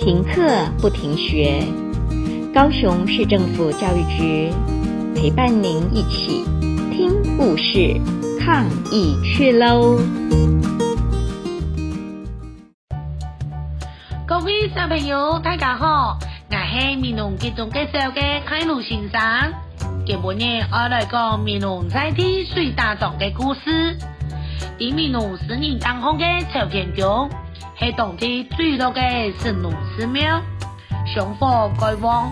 停课不停学，高雄市政府教育局陪伴您一起听故事、抗疫去喽！各位小朋友，大家好，我是闽南剧中介绍的开路先生。今日我来讲闽南在地水大壮的故事。在闽南四人当红的朝天宫。是当地最多嘅神农寺庙，香火盖旺，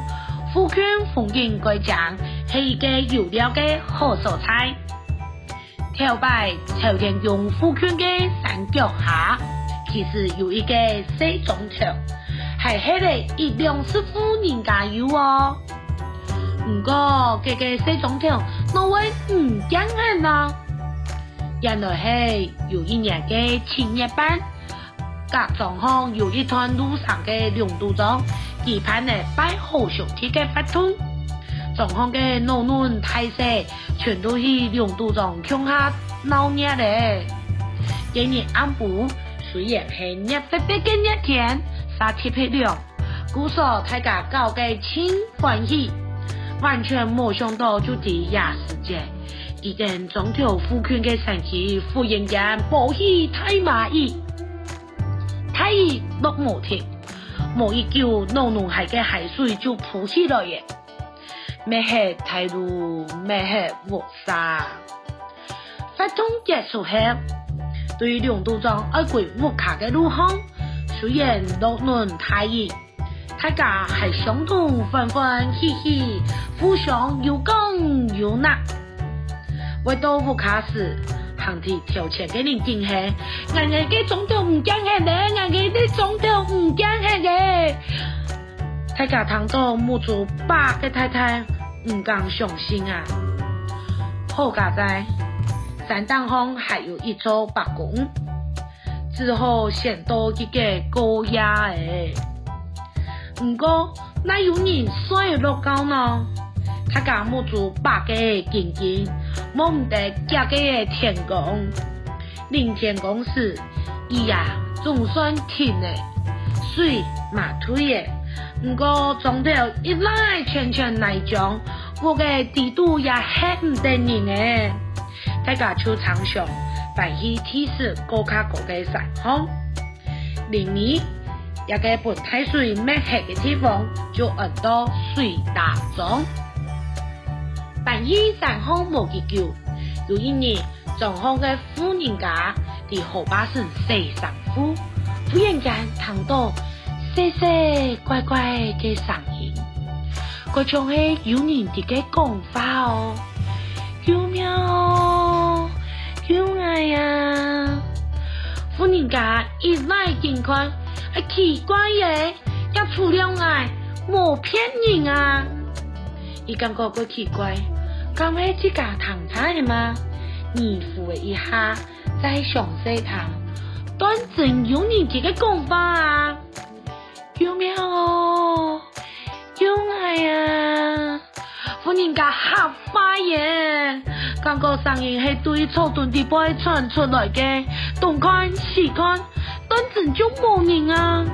富圈风景盖赞，是一个有料嘅好所在。跳摆朝天宫富圈嘅山脚下，其实有一个西总头，系迄个一两师傅人家有哦。不过这个西总头，哪位唔惊人呢？原来系有一年嘅七月半。甲状况有一团路上的梁度长，期盼呢拜好兄弟的法通，状况的老嫩大细，全都是梁度长脚下闹热的。今日暗晡，虽然系热逼逼的热天，晒铁皮料，故说大家搞个清欢喜，完全没想到就在亚时节，一间中条富圈的神奇忽然间报喜太满意。太热落毛天，毛一叫老农海嘅海水就扑起来耶！咩系太鲁，咩系乌沙。发通结束后，对于梁督长爱过乌卡嘅路况，虽然老农太热，大家还相同欢欢喜喜，互相有讲有纳。回到乌卡时。当天跳前给你惊吓，人家嘅总统唔惊吓咧，大家听到母猪八个太太唔敢相信啊！好家在山顶上还有一座白宫，之后先到一个高压诶。不过那有人摔落高呢？他家母猪八个紧紧。莫唔得嫁给个天公，临天公时，伊呀总算停嘞，水嘛退诶，不过总得一来圈圈来讲，我个地图也很唔得人诶，大家就常想，办起提示高卡高个山峰，另外一个本太水没黑的地方，就按到水大庄。办起山峰无几久，有一年，状况的富人家在后巴山洗衫裤，忽然间听到细细怪怪的声音，嗰种系有人哋嘅讲法哦，救命哦，救爱呀！富人家一来近看，系奇怪嘅，要出了爱，冇骗人啊！伊感觉个奇怪。刚才自家躺下的吗？你扶一下，再详细谈。端正有你这个讲法啊！有没有？哦？有？爱呀！夫人家吓坏耶！刚刚声音是对草屯地背传出来的，东看西看，端正就冇人啊！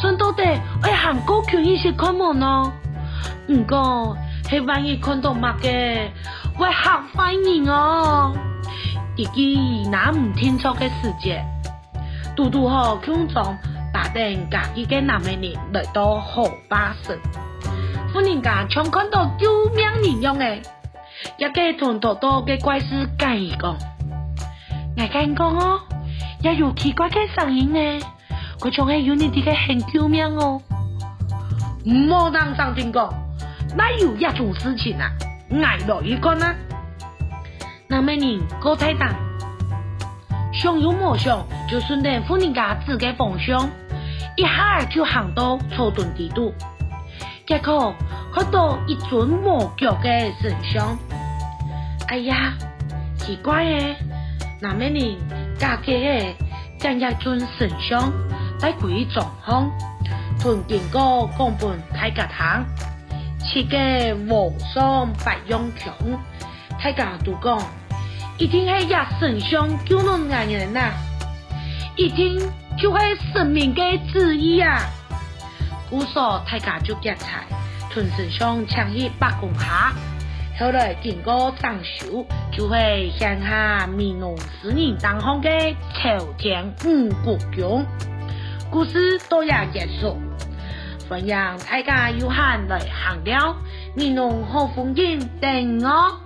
算到底，我喊过去一些看门呢？唔过。系万一看到乜嘅，会吓坏人哦！自己那唔清楚嘅世界，嘟嘟好强壮，打定家己嘅男人来到后巴山，富人家常看到救命人样嘅，一个同多多嘅怪事讲一讲，我跟你讲哦，也有奇怪嘅声音呢，佢仲系有你哋嘅很救命哦，唔好当上听讲。哪有一种事情啊？挨落一个呢？那么人高太大，想有莫想，就顺着富人家指的方向，一下就行到草屯地度。结果看到一尊木脚的神像。哎呀，奇怪耶！那么人家给的将一尊神像在鬼状况，屯经过广本太格堂。七个和尚白杨强，大家都讲，一定系一神像救了俺人呐，一听就系神明嘅旨意啊！姑嫂大家就结菜，屯身上抢去八公下。后来经过装修，就会乡下闽农诗人当红的朝天五谷宫。故事到这结束，欢迎大家有闲来行了，闽农好风景等我。